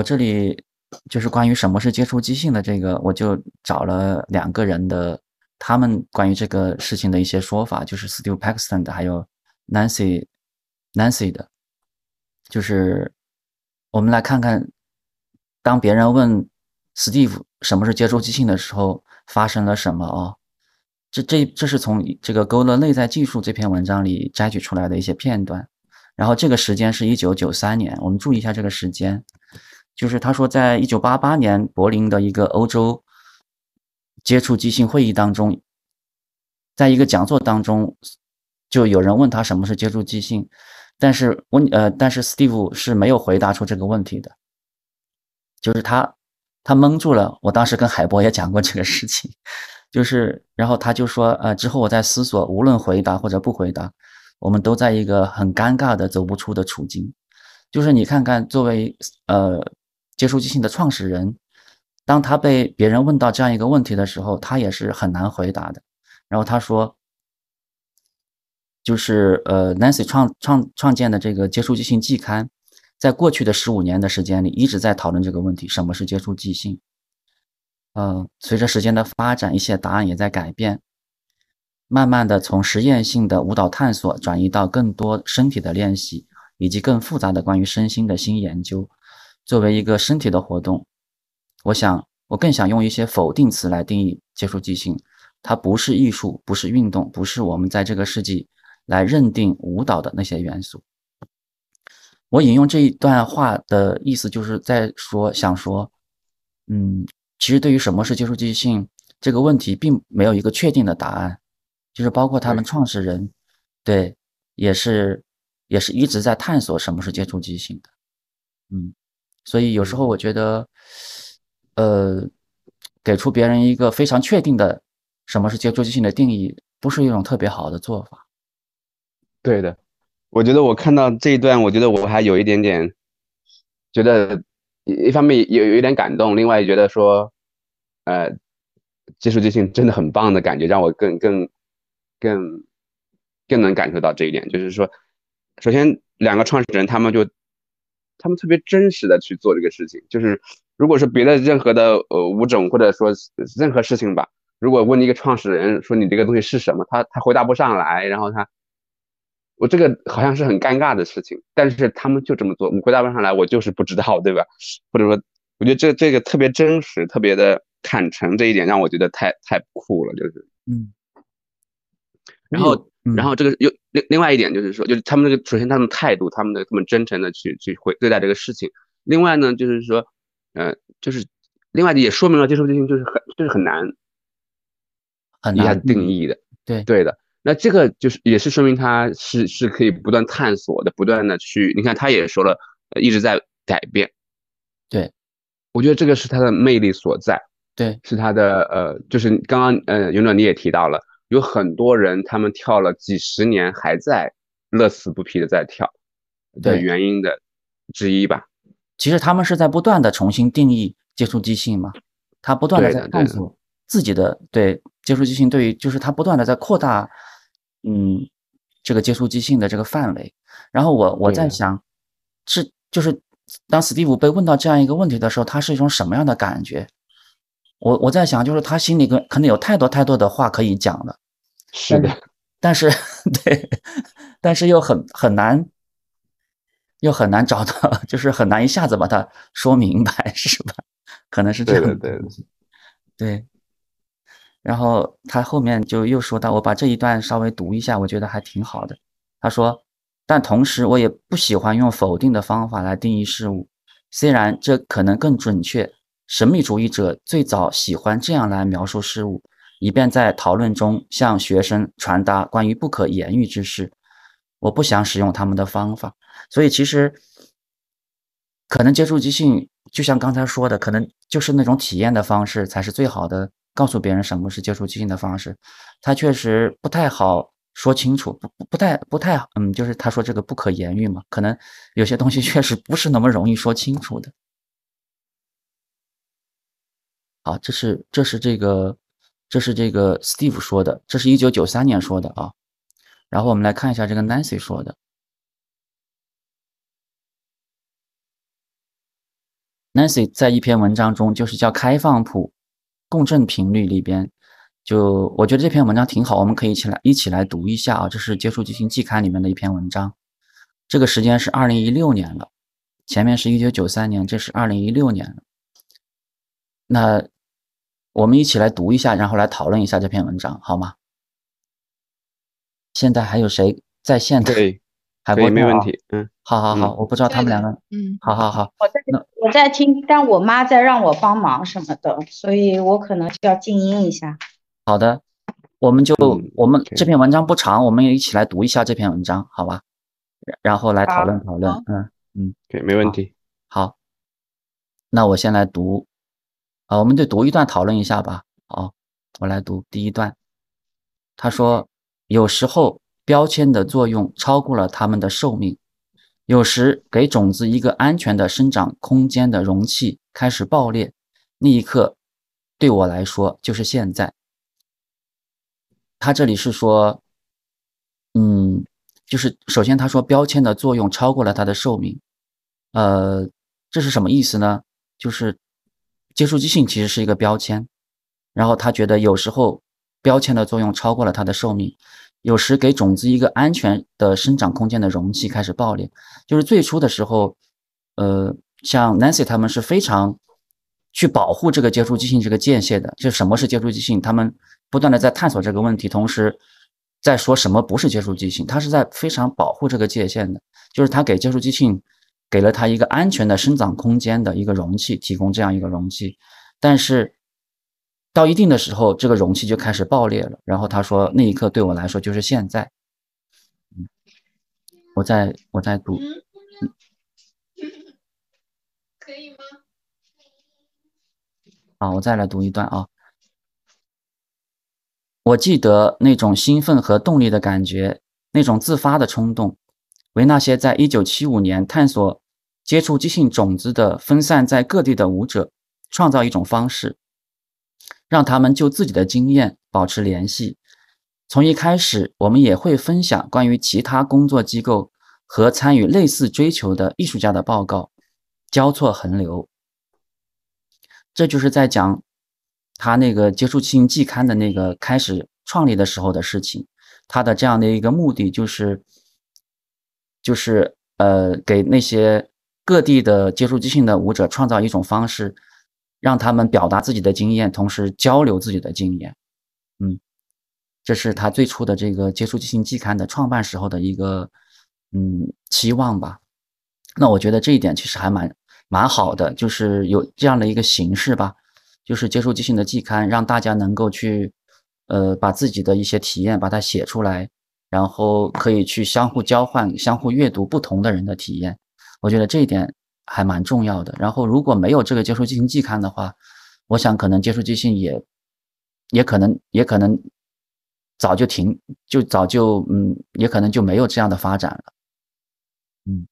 我这里就是关于什么是接触即兴的这个，我就找了两个人的他们关于这个事情的一些说法，就是 Steve Paxton 的，还有 Nancy Nancy 的，就是我们来看看，当别人问 Steve 什么是接触即兴的时候，发生了什么啊？这这这是从这个《勾勒内在技术》这篇文章里摘取出来的一些片段，然后这个时间是一九九三年，我们注意一下这个时间，就是他说，在一九八八年柏林的一个欧洲接触即兴会议当中，在一个讲座当中，就有人问他什么是接触即兴，但是问呃，但是 Steve 是没有回答出这个问题的，就是他他蒙住了。我当时跟海波也讲过这个事情。就是，然后他就说，呃，之后我在思索，无论回答或者不回答，我们都在一个很尴尬的走不出的处境。就是你看看，作为呃接触即兴的创始人，当他被别人问到这样一个问题的时候，他也是很难回答的。然后他说，就是呃，Nancy 创创创建的这个接触即兴季刊，在过去的十五年的时间里，一直在讨论这个问题：什么是接触即兴？呃，随着时间的发展，一些答案也在改变，慢慢的从实验性的舞蹈探索转移到更多身体的练习，以及更复杂的关于身心的新研究。作为一个身体的活动，我想我更想用一些否定词来定义接触即兴。它不是艺术，不是运动，不是我们在这个世纪来认定舞蹈的那些元素。我引用这一段话的意思，就是在说，想说，嗯。其实，对于什么是接触即兴这个问题，并没有一个确定的答案。就是包括他们创始人，对，也是，也是一直在探索什么是接触即兴的。嗯，所以有时候我觉得，呃，给出别人一个非常确定的什么是接触即兴的定义，不是一种特别好的做法。对的，我觉得我看到这一段，我觉得我还有一点点觉得。一方面有有一点感动，另外觉得说，呃，接触即兴真的很棒的感觉，让我更更更更能感受到这一点。就是说，首先两个创始人他们就他们特别真实的去做这个事情。就是如果是别的任何的呃舞种或者说任何事情吧，如果问一个创始人说你这个东西是什么，他他回答不上来，然后他。我这个好像是很尴尬的事情，但是他们就这么做，你回答不上来，我就是不知道，对吧？或者说，我觉得这这个特别真实，特别的坦诚，这一点让我觉得太太酷了，就是，嗯。然后，然后这个又另另外一点就是说，就是他们这个首先他们态度，他们的这么真诚的去去回对待这个事情。另外呢，就是说，呃，就是另外也说明了接受即兴就是很就是很难，很难定义的，对对的。那这个就是也是说明他是是可以不断探索的，不断的去，你看他也说了，一直在改变。对，我觉得这个是他的魅力所在。对，是他的呃，就是刚刚呃，勇者你也提到了，有很多人他们跳了几十年还在乐此不疲的在跳的原因的之一吧。其实他们是在不断的重新定义接触即兴嘛，他不断的在探索自己的对。接触即兴对于就是他不断的在扩大，嗯，这个接触即兴的这个范围。然后我我在想，是就是当史蒂夫被问到这样一个问题的时候，他是一种什么样的感觉？我我在想，就是他心里可可能有太多太多的话可以讲了。是的，但是 对，但是又很很难，又很难找到，就是很难一下子把它说明白，是吧？可能是这样。对对对，对。然后他后面就又说到，我把这一段稍微读一下，我觉得还挺好的。他说：“但同时，我也不喜欢用否定的方法来定义事物，虽然这可能更准确。神秘主义者最早喜欢这样来描述事物，以便在讨论中向学生传达关于不可言喻之事。我不想使用他们的方法，所以其实可能接触即兴，就像刚才说的，可能就是那种体验的方式才是最好的。”告诉别人什么是接触即兴的方式，他确实不太好说清楚，不不不太不太嗯，就是他说这个不可言喻嘛，可能有些东西 确实不是那么容易说清楚的。好，这是这是这个这是这个 Steve 说的，这是一九九三年说的啊。然后我们来看一下这个 Nancy 说的。Nancy 在一篇文章中，就是叫开放谱共振频率里边，就我觉得这篇文章挺好，我们可以一起来一起来读一下啊。这是《接触即兴季刊》里面的一篇文章，这个时间是二零一六年了，前面是一九九三年，这是二零一六年了。那我们一起来读一下，然后来讨论一下这篇文章，好吗？现在还有谁在线的？对，还不没问题。嗯，好好好，我不知道他们两个。嗯，好好好。我在我在听，但我妈在让我帮忙什么的，所以我可能要静音一下。好的，我们就我们这篇文章不长，我们也一起来读一下这篇文章，好吧？然后来讨论讨论。嗯嗯，对，没问题。好，那我先来读。啊，我们就读一段讨论一下吧。好，我来读第一段。他说。有时候标签的作用超过了它们的寿命，有时给种子一个安全的生长空间的容器开始爆裂，那一刻对我来说就是现在。他这里是说，嗯，就是首先他说标签的作用超过了它的寿命，呃，这是什么意思呢？就是接触即性其实是一个标签，然后他觉得有时候。标签的作用超过了它的寿命，有时给种子一个安全的生长空间的容器开始爆裂。就是最初的时候，呃，像 Nancy 他们是非常去保护这个接触即性这个界限的。就什么是接触即性，他们不断的在探索这个问题，同时在说什么不是接触即性，他是在非常保护这个界限的。就是他给接触即性给了他一个安全的生长空间的一个容器，提供这样一个容器，但是。到一定的时候，这个容器就开始爆裂了。然后他说：“那一刻对我来说就是现在。”嗯，我在我在读，可以吗？好，我再来读一段啊。我记得那种兴奋和动力的感觉，那种自发的冲动，为那些在1975年探索接触即兴种子的分散在各地的舞者创造一种方式。让他们就自己的经验保持联系。从一开始，我们也会分享关于其他工作机构和参与类似追求的艺术家的报告，交错横流。这就是在讲他那个接触性季刊的那个开始创立的时候的事情。他的这样的一个目的就是，就是呃，给那些各地的接触即兴的舞者创造一种方式。让他们表达自己的经验，同时交流自己的经验。嗯，这是他最初的这个接触即兴季刊的创办时候的一个嗯期望吧。那我觉得这一点其实还蛮蛮好的，就是有这样的一个形式吧，就是接触即兴的季刊，让大家能够去呃把自己的一些体验把它写出来，然后可以去相互交换、相互阅读不同的人的体验。我觉得这一点。还蛮重要的。然后，如果没有这个接触即兴季刊的话，我想可能接触即兴也，也可能也可能早就停，就早就嗯，也可能就没有这样的发展了。嗯。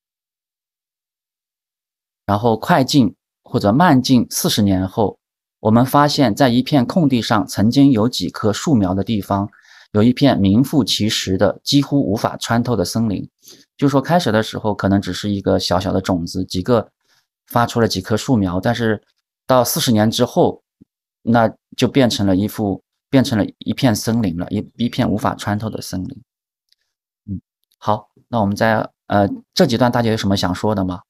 然后快进或者慢进四十年后，我们发现，在一片空地上，曾经有几棵树苗的地方，有一片名副其实的几乎无法穿透的森林。就说开始的时候可能只是一个小小的种子，几个发出了几棵树苗，但是到四十年之后，那就变成了一幅，变成了一片森林了，一一片无法穿透的森林。嗯，好，那我们在呃这几段大家有什么想说的吗？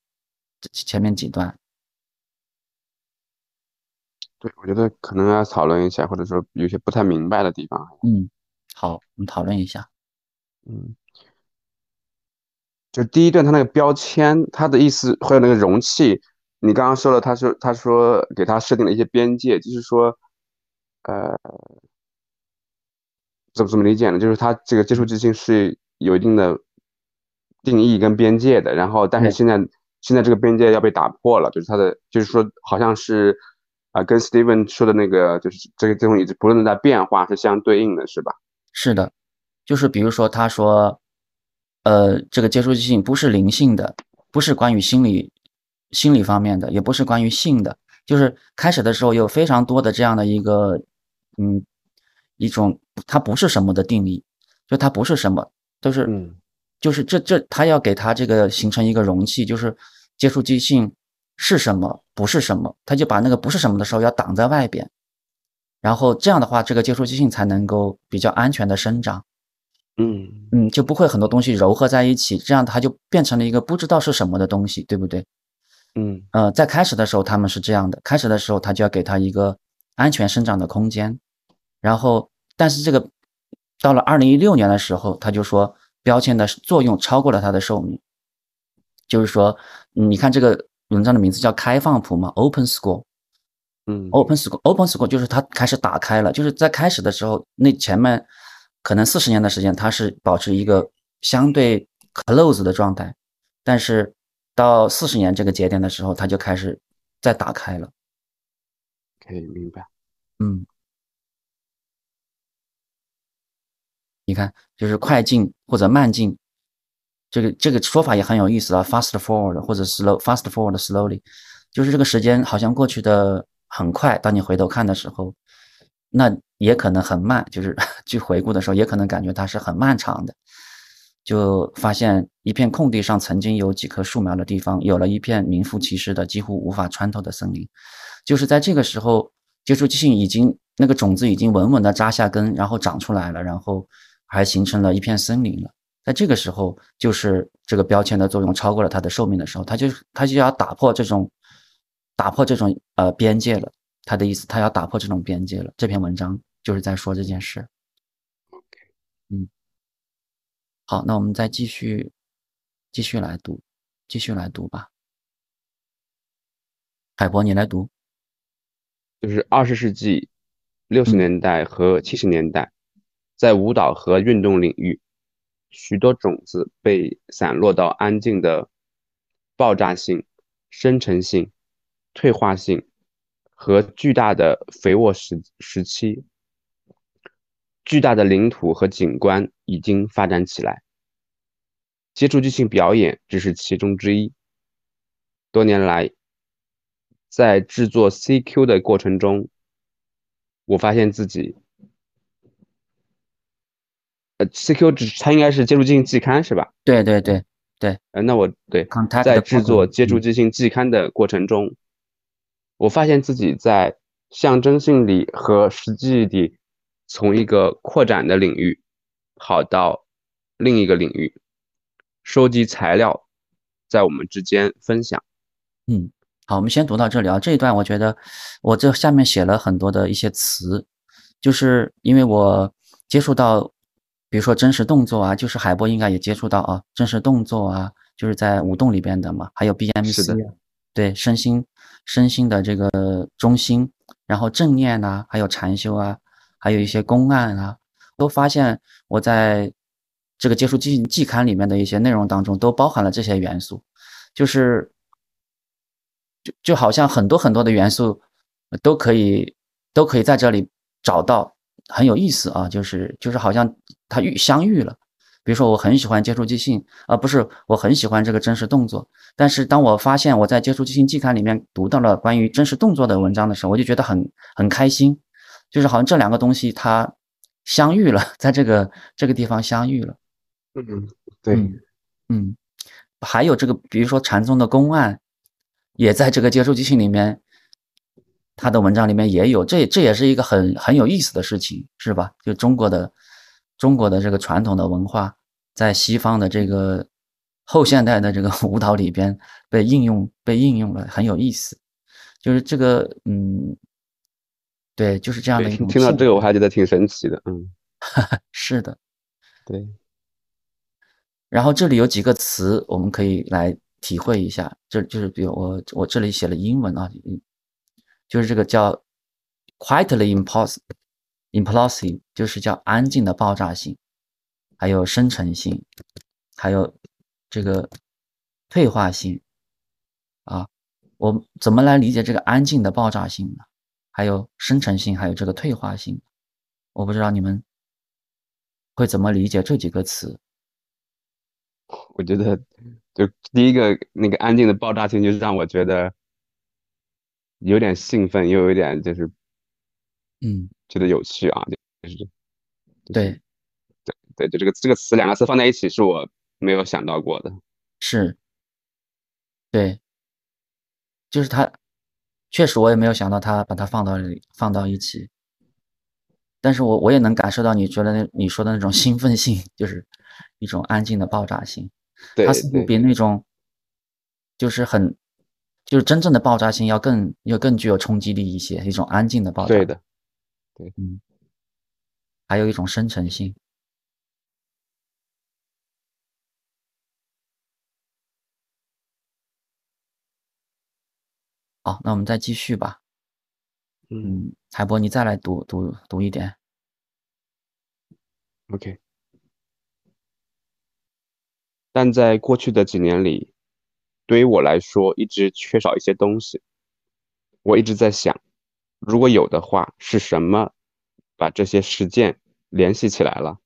前面几段？对，我觉得可能要讨论一下，或者说有些不太明白的地方。嗯，好，我们讨论一下。嗯。就第一段，他那个标签，他的意思还有那个容器，你刚刚说了，他说他说给他设定了一些边界，就是说，呃，怎么怎么理解呢？就是他这个接触即兴是有一定的定义跟边界的，然后但是现在现在这个边界要被打破了，就是他的就是说好像是啊，跟 Steven 说的那个就是这个这种已经不断的在变化是相对应的，是吧？是的，就是比如说他说。呃，这个接触性不是灵性的，不是关于心理、心理方面的，也不是关于性的。就是开始的时候有非常多的这样的一个，嗯，一种它不是什么的定义，就它不是什么，都是，就是这这，他要给他这个形成一个容器，就是接触即兴，是什么，不是什么，他就把那个不是什么的时候要挡在外边，然后这样的话，这个接触即兴才能够比较安全的生长。嗯嗯，就不会很多东西糅合在一起，这样它就变成了一个不知道是什么的东西，对不对？嗯呃，在开始的时候他们是这样的，开始的时候他就要给他一个安全生长的空间，然后但是这个到了二零一六年的时候，他就说标签的作用超过了它的寿命，就是说，你看这个文章的名字叫开放谱嘛，Open School。嗯 Open School，Open School 就是它开始打开了，就是在开始的时候，那前面可能四十年的时间，它是保持一个相对 close 的状态，但是到四十年这个节点的时候，它就开始再打开了。可以明白。嗯，你看，就是快进或者慢进，这个这个说法也很有意思啊，fast forward 或者 slow fast forward slowly，就是这个时间好像过去的很快，当你回头看的时候，那也可能很慢，就是 去回顾的时候，也可能感觉它是很漫长的。就发现一片空地上曾经有几棵树苗的地方，有了一片名副其实的几乎无法穿透的森林。就是在这个时候，接触即兴已经那个种子已经稳稳的扎下根，然后长出来了，然后还形成了一片森林了。在这个时候，就是这个标签的作用超过了它的寿命的时候，它就它就要打破这种打破这种呃边界了。他的意思，他要打破这种边界了。这篇文章就是在说这件事。嗯，好，那我们再继续继续来读，继续来读吧。海博，你来读。就是二十世纪六十嗯年代和七十年代，在舞蹈和运动领域，许多种子被散落到安静的爆炸性、生成性、退化性和巨大的肥沃时时期。巨大的领土和景观已经发展起来，接触即兴表演只是其中之一。多年来，在制作 CQ 的过程中，我发现自己，呃，CQ 只它应该是接触即兴季刊是吧？对对对对呃，那我对在制作接触嗯即兴季刊的过程中，我发现自己在象征性里和实际里从一个扩展的领域跑到另一个领域，收集材料，在我们之间分享。嗯，好，我们先读到这里啊。这一段我觉得我这下面写了很多的一些词，就是因为我接触到，比如说真实动作啊，就是海波应该也接触到啊，真实动作啊，就是在舞动里边的嘛，还有 BMC 啊，对身心身心的这个中心，然后正念呐、还有禅修啊，还有一些公案啊，都发现我在这个接触季季刊里面的一些内容当中都包含了这些元素，就是就就好像很多很多的元素都可以都可以在这里找到，很有意思啊，就是就是好像它遇相遇了。比如说，我很喜欢接触即兴，而、不是我很喜欢这个真实动作。但是当我发现我在接触即兴季刊里面读到了关于真实动作的文章的时候，我就觉得很很开心，就是好像这两个东西它相遇了，在这个这个地方相遇了。嗯，对，嗯嗯，还有这个，比如说禅宗的公案，也在这个接触即兴里面，他的文章里面也有，这这也是一个很很有意思的事情，是吧？就中国的中国的这个传统的文化，在西方的这个后现代的这个 舞蹈里边被应用被应用了，很有意思。就是这个，嗯，对，就是这样的，一种听听到这个我还觉得挺神奇的。嗯，是的。对，然后这里有几个词，我们可以来体会一下。这就是比如我我这里写了英文啊，嗯就是这个叫 quietly impulsive implosive，就是叫安静的爆炸性，还有生成性，还有这个退化性啊。我怎么来理解这个安静的爆炸性呢？还有生成性，还有这个退化性，我不知道你们会怎么理解这几个词。我觉得就第一个那个安静的爆炸性，就是让我觉得有点兴奋，又有一点就是嗯，觉得有趣啊，就是就是对。对，就这个这个词两个词放在一起，是我没有想到过的。是，对，就是他确实我也没有想到他把它放到放到一起，但是我我也能感受到你觉得那你说的那种兴奋性，就是一种安静的爆炸性，对它似乎比那种就是很就是真正的爆炸性要更要更具有冲击力一些，一种安静的爆炸，对的，嗯，还有一种深沉性。好，那我们再继续吧。嗯嗯，海波，你再来读读读一点。，OK。但在过去的几年里，对于我来说，一直缺少一些东西。我一直在想，如果有的话，是什么把这些实践联系起来了？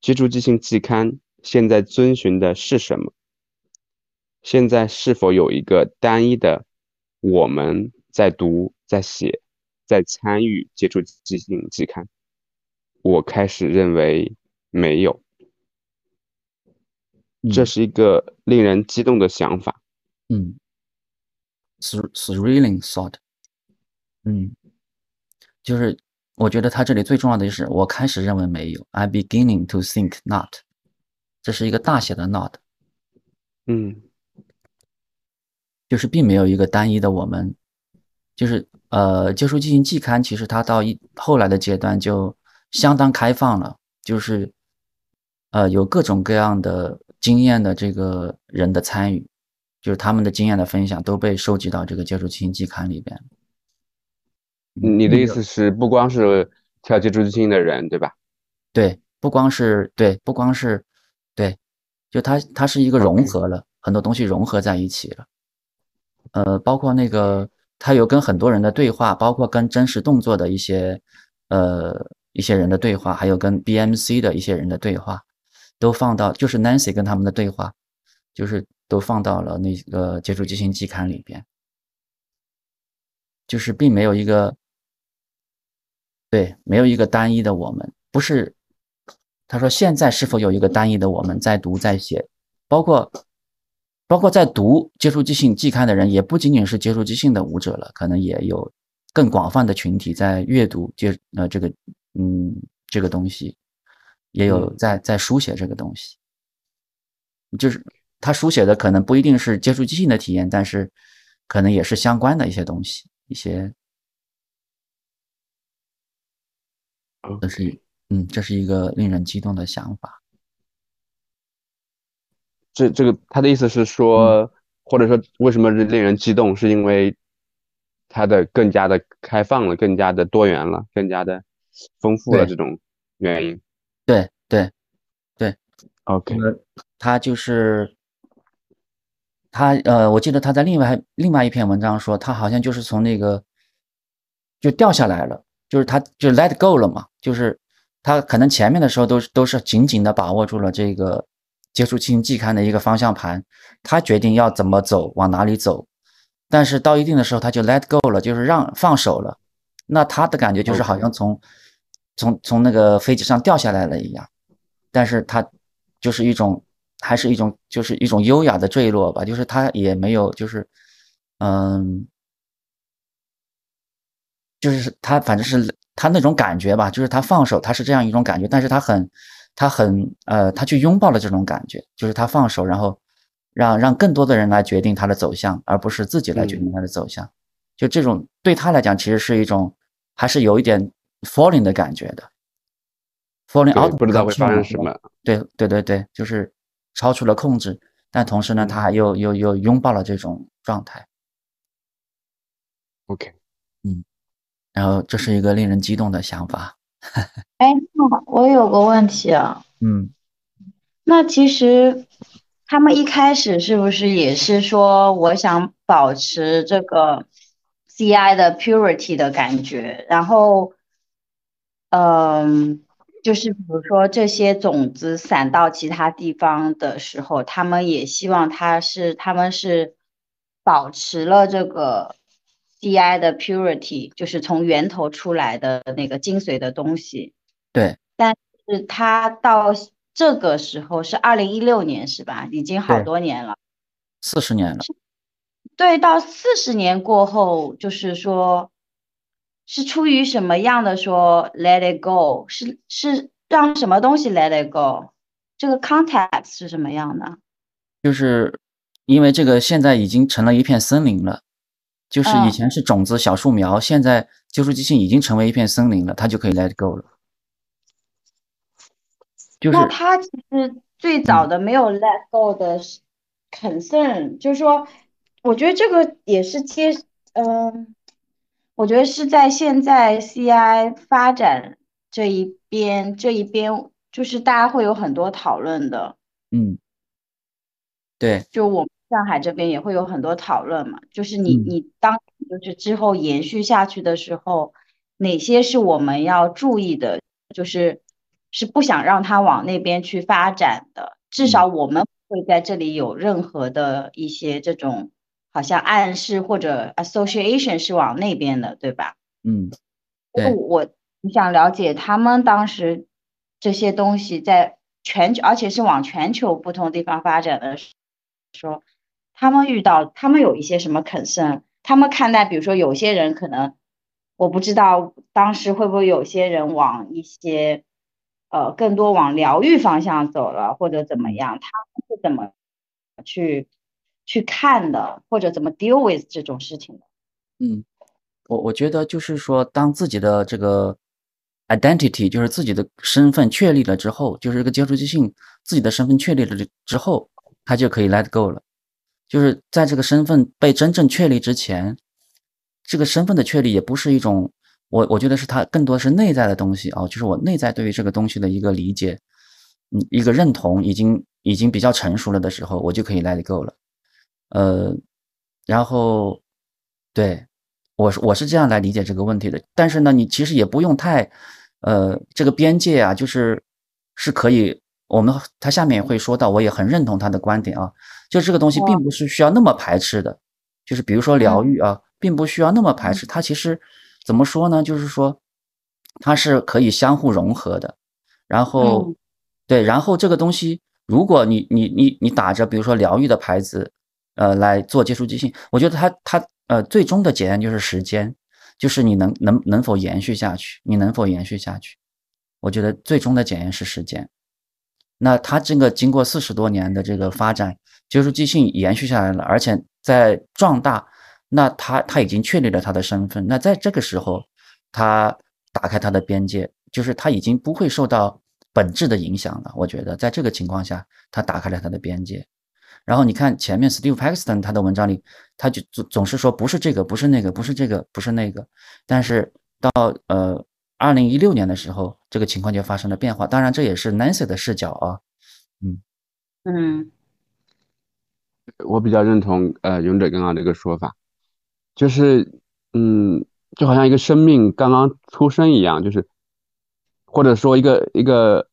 接触即兴季刊现在遵循的是什么？现在是否有一个单一的我们在读、在写、在参与接触即兴季刊？我开始认为没有。这嗯是一个令人激动的想法。嗯，thr- thrilling thought。嗯，就是我觉得他这里最重要的就是我开始认为没有，I beginning to think not。这是一个大写的 not，嗯就是并没有一个单一的我们。就是呃，接触进行季刊，其实它到一后来的阶段就相当开放了，就是呃有各种各样的经验的这个人的参与，就是他们的经验的分享都被收集到这个接触进行季刊里边。你的意思是，不光是跳接触即兴的人，对吧？对，不光是对，不光是对，就它它是一个融合了很多东西融合在一起了。呃，包括那个他有跟很多人的对话，包括跟真实动作的一些呃一些人的对话，还有跟 BMC 的一些人的对话，都放到就是 Nancy 跟他们的对话，就是都放到了那个接触即兴季刊里边，就是并没有一个对，没有一个单一的我们，不是他说现在是否有一个单一的我们在读在写，包括包括在读接触即兴季刊的人，也不仅仅是接触即兴的舞者了，可能也有更广泛的群体在阅读接呃这个嗯这个东西，也有嗯。在在书写这个东西，就是他书写的可能不一定是接触即兴的体验，但是可能也是相关的一些东西，一些这是嗯这是一个令人激动的想法。这这个他的意思是嗯。说，或者说为什么是令人激动，是因为它的更加的开放了，更加的多元了，更加的丰富了这种原因。对对对，OK，呃，他就是他呃，我记得他在另外另外一篇文章说，他好像就是从那个就掉下来了，就是他就 let go 了嘛，就是他可能前面的时候都是都是紧紧的把握住了这个接触即兴季刊的一个方向盘，他决定要怎么走，往哪里走，但是到一定的时候他就 let go 了，就是让放手了，那他的感觉就是好像从从从那个飞机上掉下来了一样，但是他就是一种还是一种就是一种优雅的坠落吧，就是他也没有就是嗯。就是他反正是他那种感觉吧，就是他放手，他是这样一种感觉，但是他很，他很呃，他去拥抱了这种感觉，就是他放手，然后让让更多的人来决定他的走向，而不是自己来决定他的走向。就这种对他来讲，其实是一种还是有一点 falling 的感觉的，falling out，，of 不知道会发生什么。对对对对，就是超出了控制，但同时呢，嗯他还又又又拥抱了这种状态。OK，然后这是一个令人激动的想法。哎，那我有个问题啊，嗯，那其实他们一开始是不是也是说，我想保持这个 CI 的 purity 的感觉，然后，嗯，就是比如说这些种子散到其他地方的时候，他们也希望它是他们是保持了这个 CI 的 purity，就是从源头出来的那个精髓的东西。对但是它到这个时候是二零一六年是吧？已经好多年了。四十年了。对，到四十年过后，就是说，是出于什么样的说 let it go，是是让什么东西 let it go，这个 context 是什么样的？就是因为这个现在已经成了一片森林了，就是以前是种子小树苗，现在救赎机器已经成为一片森林了，它就可以 let go 了。就是那他其实最早的没有 let go 的 concern，就是说。我觉得这个也是接，嗯，我觉得是在现在 CI 发展这一边，这一边就是大家会有很多讨论的，嗯，对，就我们上海这边也会有很多讨论嘛，就是你你当就是之后延续下去的时候，哪些是我们要注意的，就是是不想让它往那边去发展的，至少我们会在这里有任何的一些这种。好像暗示或者 association 是往那边的，对吧？嗯，对。我你想了解他们当时这些东西在全球，而且是往全球不同地方发展的时，说他们遇到他们有一些什么 concern，他们看待，比如说有些人可能我不知道当时会不会有些人往一些呃更多往疗愈方向走了，或者怎么样，他们是怎么去？去看的，或者怎么 deal with 这种事情的。嗯，我我觉得就是说，当自己的这个 identity，就是自己的身份确立了之后，就是这个接触即性自己的身份确立了之后，他就可以 let go 了。就是在这个身份被真正确立之前，这个身份的确立也不是一种，我我觉得是他更多是内在的东西啊，就是我内在对于这个东西的一个理解，嗯，一个认同已经已经比较成熟了的时候，我就可以 let go 了。呃，然后，对，我是我是这样来理解这个问题的。但是呢，你其实也不用太，呃，这个边界啊，就是是可以，我们他下面也会说到，我也很认同他的观点啊，就这个东西并不是需要那么排斥的，就是比如说疗愈啊，并不需要那么排斥，它其实怎么说呢？就是说它是可以相互融合的。然后，对，然后这个东西，如果你你你你打着比如说疗愈的牌子。呃，来做接触即兴，我觉得它它呃最终的检验就是时间，就是你能能能否延续下去，你能否延续下去？我觉得最终的检验是时间。那它这个经过四十多年的这个发展，接触即兴延续下来了，而且在壮大，那他他已经确立了他的身份。那在这个时候，他打开他的边界，就是他已经不会受到本质的影响了。我觉得在这个情况下，他打开了他的边界。然后你看前面 Steve Paxton 他的文章里，他就总总是说不是这个，不是那个，不是这个，不是那个。但是到呃二零一六年的时候，这个情况就发生了变化。当然这也是 Nancy 的视角啊，嗯嗯，我比较认同呃勇者刚刚这个说法，就是嗯就好像一个生命刚刚出生一样，就是或者说一个一个。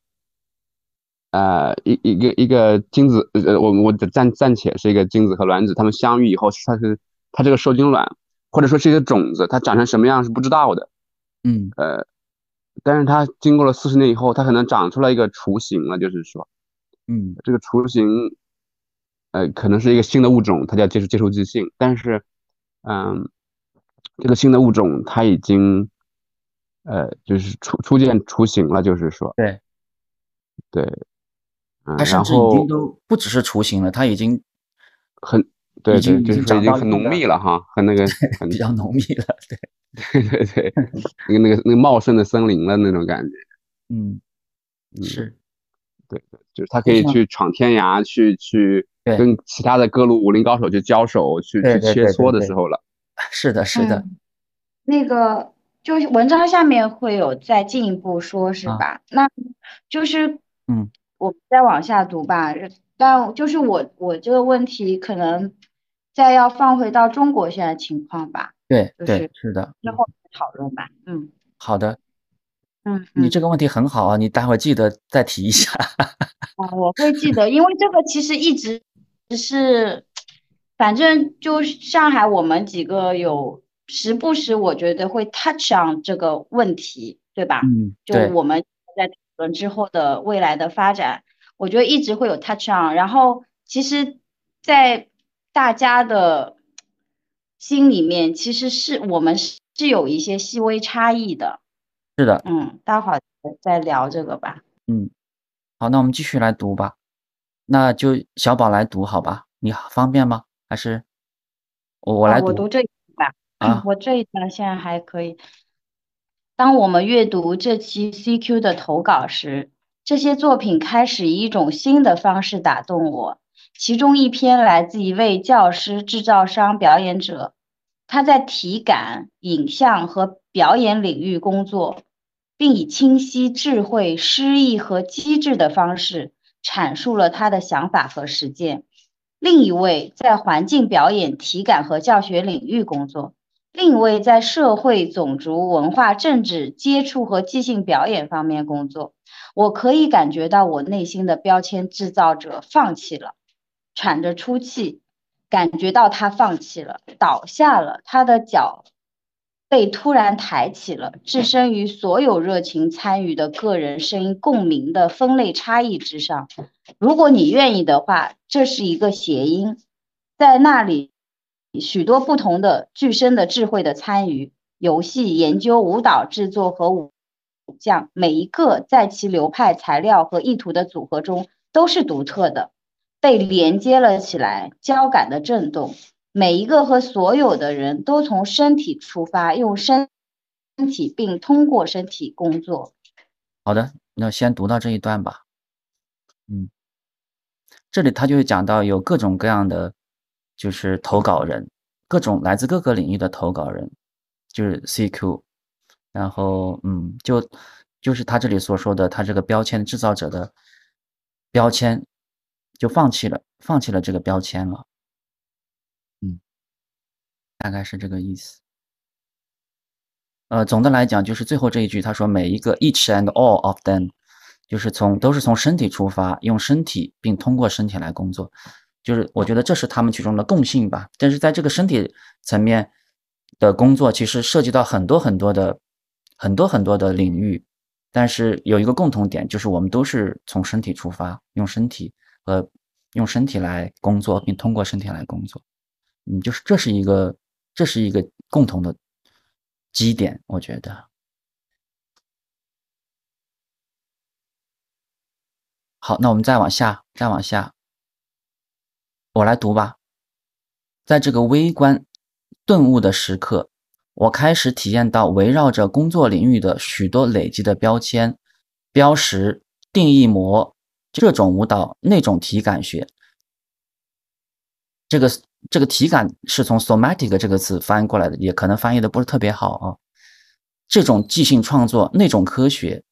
呃，一一个一个精子，呃，我我暂暂且是一个精子和卵子，它们相遇以后，它是它这个受精卵，或者说是一个种子，它长成什么样是不知道的，嗯，呃，但是它经过了四十年以后，它可能长出来一个雏形了，就是说，嗯，这个雏形，呃，可能是一个新的物种，它叫接受接受即性，但是，嗯，这个新的物种它已经，呃，就是初初见雏形了，就是说，对，对。它甚至已经都不只是雏形了，它已经很对对，就是已经很浓密了哈，很那个比较浓密了，对。对对对，那个那个那个茂盛的森林了那种感觉，嗯，是，对对，就是他可以去闯天涯，去去跟其他的各路武林高手去交手，去去切磋的时候了，是的，是的，那个就是文章下面会有再进一步说，是吧？那就是嗯。我们再往下读吧，但就是我我这个问题可能再要放回到中国现在情况吧。对，对，是的。之后讨论吧。嗯，好的。嗯，你这个问题很好啊，你待会记得再提一下。啊，我会记得，因为这个其实一直是，反正就上海我们几个有时不时我觉得会 touch on 这个问题，对吧？嗯，就我们在。讨论之后的未来的发展，我觉得一直会有 touch on。然后其实，在大家的心里面其实是我们是是有一些细微差异的。是的，嗯，待会儿再聊这个吧。嗯，好，那我们继续来读吧。那就小宝来读好吧？你方便吗？还是我我来读？我读这一段吧。啊，我这一段现在还可以。当我们阅读这期 CQ 的投稿时，这些作品开始以一种新的方式打动我。其中一篇来自一位教师、制造商、表演者，他在体感、影像和表演领域工作，并以清晰、智慧、诗意和机智的方式阐述了他的想法和实践。另一位在环境表演、体感和教学领域工作。另一位在社会、种族、文化、政治接触和即兴表演方面工作，我可以感觉到我内心的标签制造者放弃了，喘着粗气，感觉到他放弃了，倒下了，他的脚被突然抬起了，置身于所有热情参与的个人声音共鸣的分类差异之上。如果你愿意的话，这是一个谐音，在那里。许多不同的具身的智慧的参与，游戏研究、舞蹈制作和武将，每一个在其流派、材料和意图的组合中都是独特的，被连接了起来，交感的震动。每一个和所有的人都从身体出发，用身身体并通过身体工作。好的，那先读到这一段吧。嗯，这里他就会讲到有各种各样的。就是投稿人，各种来自各个领域的投稿人，就是 CQ，然后嗯，就就是他这里所说的，他这个标签制造者的标签就放弃了，放弃了这个标签了，嗯，大概是这个意思。呃，总的来讲，就是最后这一句，他说每一个 each and all of them，就是从都是从身体出发，用身体并通过身体来工作。就是我觉得这是他们其中的共性吧，但是在这个身体层面的工作，其实涉及到很多很多的很多很多的领域，但是有一个共同点，就是我们都是从身体出发，用身体和用身体来工作，并通过身体来工作，嗯，就是这是一个这是一个共同的基点，我觉得。好，那我们再往下，再往下。我来读吧。在这个微观顿悟的时刻，我开始体验到围绕着工作领域的许多累积的标签、标识、定义模。这种舞蹈，那种体感学。这个这个体感是从 somatic 这个词翻译过来的，也可能翻译的不是特别好啊。这种即兴创作，那种科学，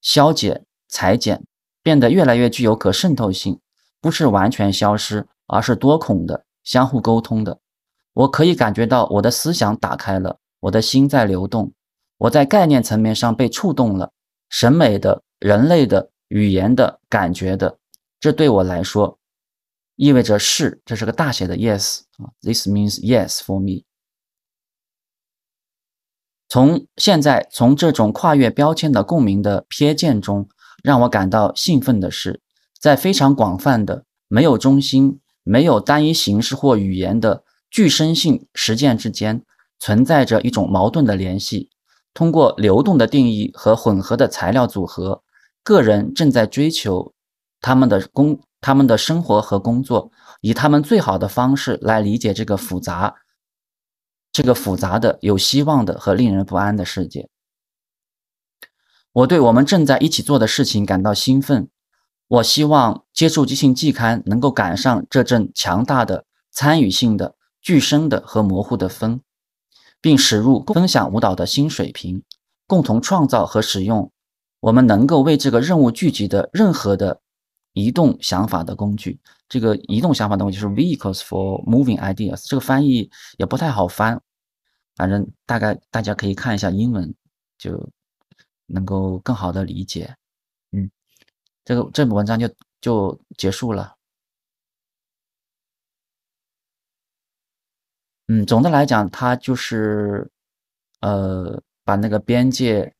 消解、裁剪，变得越来越具有可渗透性。不是完全消失，而是多孔的、相互沟通的。我可以感觉到我的思想打开了，我的心在流动，我在概念层面上被触动了，审美的、人类的、语言的、感觉的。这对我来说意味着是，这是个大写的 yes 啊，this means yes for me。从现在，从这种跨越标签的共鸣的瞥见中，让我感到兴奋的是。在非常广泛的、没有中心、没有单一形式或语言的具身性实践之间，存在着一种矛盾的联系。通过流动的定义和混合的材料组合，个人正在追求他们的工、他们的生活和工作，以他们最好的方式来理解这个复杂、这个复杂的、有希望的和令人不安的世界。我对我们正在一起做的事情感到兴奋。我希望接触即兴季刊能够赶上这阵强大的参与性的、具声的和模糊的风，并驶入分享舞蹈的新水平，共同创造和使用我们能够为这个任务聚集的任何的移动想法的工具。这个移动想法的工具是 vehicles for moving ideas，这个翻译也不太好翻，反正大概大家可以看一下英文，就能够更好的理解。嗯这个这篇文章就就结束了。嗯，总的来讲，它就是呃，把那个边界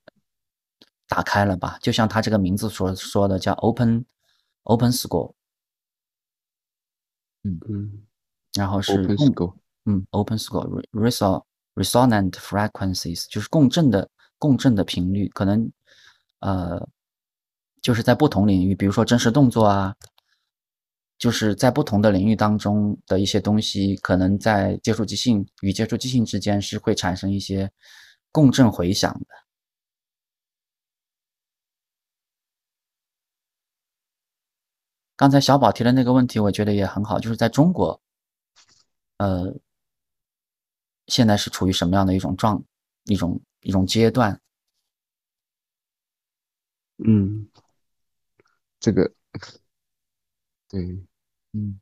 打开了吧，就像它这个名字所说的，叫 open open school。嗯嗯，然后是共嗯，open score reson resonant frequencies 就是共振的共振的频率，可能呃就是在不同领域，比如说真实动作啊，就是在不同的领域当中的一些东西，可能在接触即兴与接触即兴之间是会产生一些共振回响的。刚才小宝提的那个问题，我觉得也很好，就是在中国，呃，现在是处于什么样的一种状、一种一种阶段？嗯，这个，对，嗯，